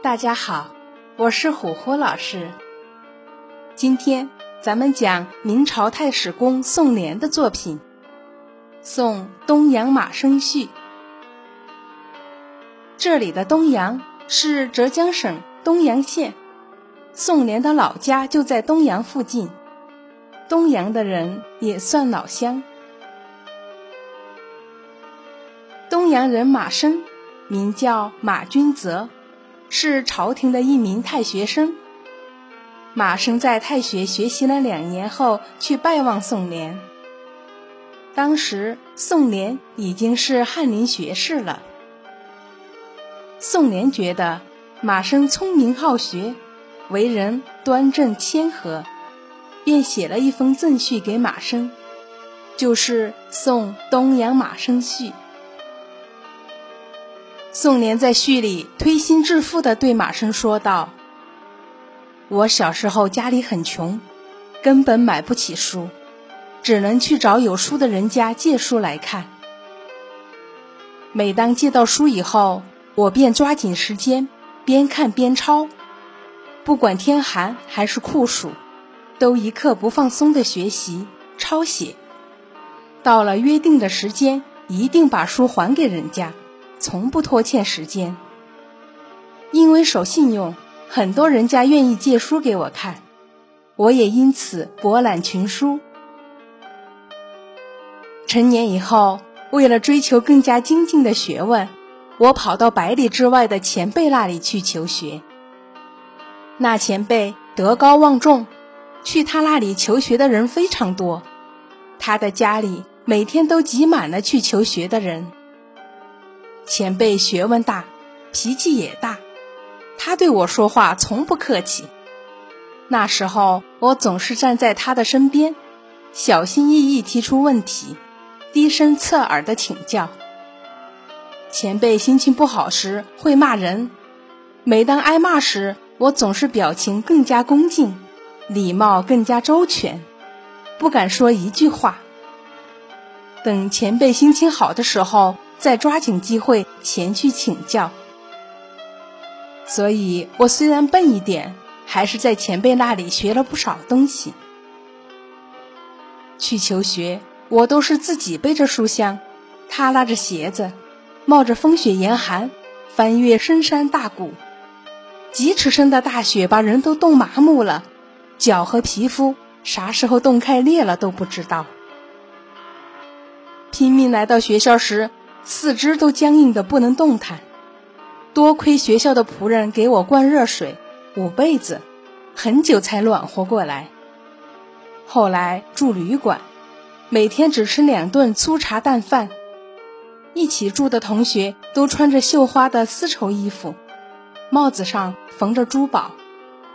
大家好，我是虎虎老师。今天咱们讲明朝太史公宋濂的作品《送东阳马生序》。这里的东阳是浙江省东阳县，宋濂的老家就在东阳附近，东阳的人也算老乡。东阳人马生，名叫马君泽。是朝廷的一名太学生。马生在太学学习了两年后，去拜望宋濂。当时宋濂已经是翰林学士了。宋濂觉得马生聪明好学，为人端正谦和，便写了一封赠序给马生，就是《送东阳马生序》。宋濂在序里推心置腹地对马生说道：“我小时候家里很穷，根本买不起书，只能去找有书的人家借书来看。每当借到书以后，我便抓紧时间边看边抄，不管天寒还是酷暑，都一刻不放松地学习抄写。到了约定的时间，一定把书还给人家。”从不拖欠时间，因为守信用，很多人家愿意借书给我看，我也因此博览群书。成年以后，为了追求更加精进的学问，我跑到百里之外的前辈那里去求学。那前辈德高望重，去他那里求学的人非常多，他的家里每天都挤满了去求学的人。前辈学问大，脾气也大，他对我说话从不客气。那时候我总是站在他的身边，小心翼翼提出问题，低声侧耳的请教。前辈心情不好时会骂人，每当挨骂时，我总是表情更加恭敬，礼貌更加周全，不敢说一句话。等前辈心情好的时候。再抓紧机会前去请教，所以我虽然笨一点，还是在前辈那里学了不少东西。去求学，我都是自己背着书箱，他拉着鞋子，冒着风雪严寒，翻越深山大谷，几尺深的大雪把人都冻麻木了，脚和皮肤啥时候冻开裂了都不知道。拼命来到学校时。四肢都僵硬的不能动弹，多亏学校的仆人给我灌热水、捂被子，很久才暖和过来。后来住旅馆，每天只吃两顿粗茶淡饭。一起住的同学都穿着绣花的丝绸衣服，帽子上缝着珠宝，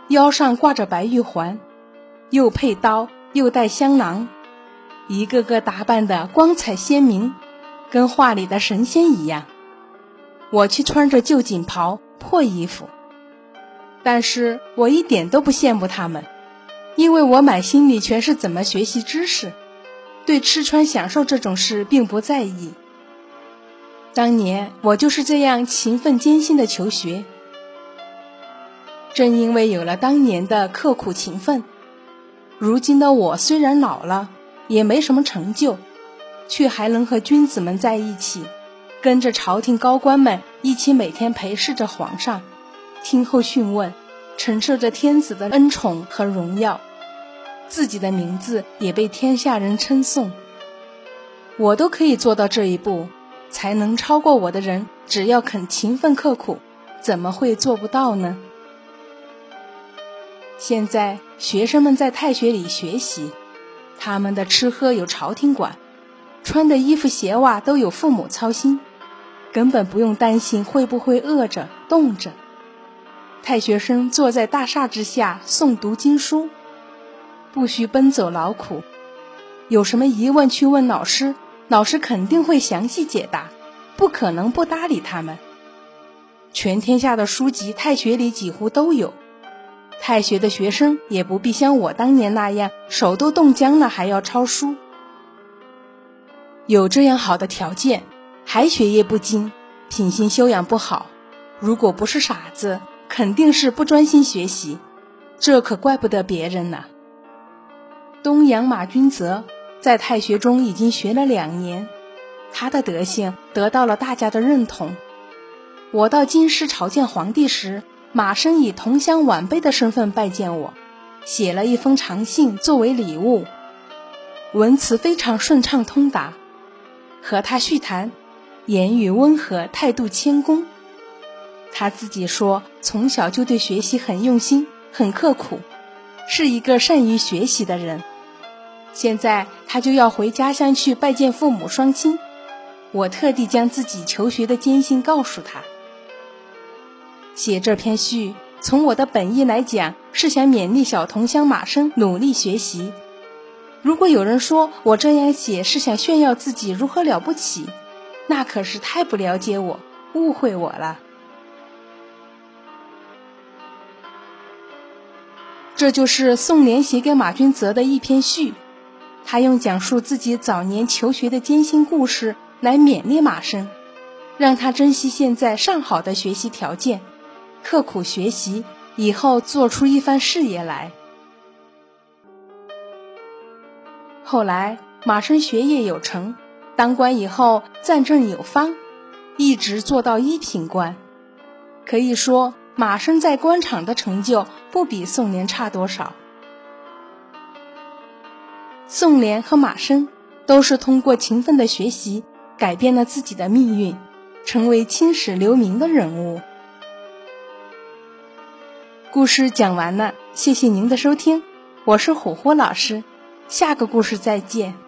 腰上挂着白玉环，又配刀又带香囊，一个个打扮的光彩鲜明。跟画里的神仙一样，我却穿着旧锦袍、破衣服。但是我一点都不羡慕他们，因为我满心里全是怎么学习知识，对吃穿享受这种事并不在意。当年我就是这样勤奋艰辛的求学，正因为有了当年的刻苦勤奋，如今的我虽然老了，也没什么成就。却还能和君子们在一起，跟着朝廷高官们一起每天陪侍着皇上，听候讯问，承受着天子的恩宠和荣耀，自己的名字也被天下人称颂。我都可以做到这一步，才能超过我的人，只要肯勤奋刻苦，怎么会做不到呢？现在学生们在太学里学习，他们的吃喝有朝廷管。穿的衣服鞋袜都有父母操心，根本不用担心会不会饿着冻着。太学生坐在大厦之下诵读经书，不需奔走劳苦。有什么疑问去问老师，老师肯定会详细解答，不可能不搭理他们。全天下的书籍，太学里几乎都有。太学的学生也不必像我当年那样，手都冻僵了还要抄书。有这样好的条件，还学业不精，品行修养不好，如果不是傻子，肯定是不专心学习，这可怪不得别人呢。东阳马君泽在太学中已经学了两年，他的德行得到了大家的认同。我到京师朝见皇帝时，马生以同乡晚辈的身份拜见我，写了一封长信作为礼物，文辞非常顺畅通达。和他叙谈，言语温和，态度谦恭。他自己说，从小就对学习很用心，很刻苦，是一个善于学习的人。现在他就要回家乡去拜见父母双亲，我特地将自己求学的艰辛告诉他。写这篇序，从我的本意来讲，是想勉励小同乡马生努力学习。如果有人说我这样写是想炫耀自己如何了不起，那可是太不了解我，误会我了。这就是宋濂写给马君泽的一篇序，他用讲述自己早年求学的艰辛故事来勉励马生，让他珍惜现在上好的学习条件，刻苦学习，以后做出一番事业来。后来马生学业有成，当官以后赞政有方，一直做到一品官，可以说。马生在官场的成就不比宋濂差多少。宋濂和马生都是通过勤奋的学习改变了自己的命运，成为青史留名的人物。故事讲完了，谢谢您的收听，我是虎虎老师，下个故事再见。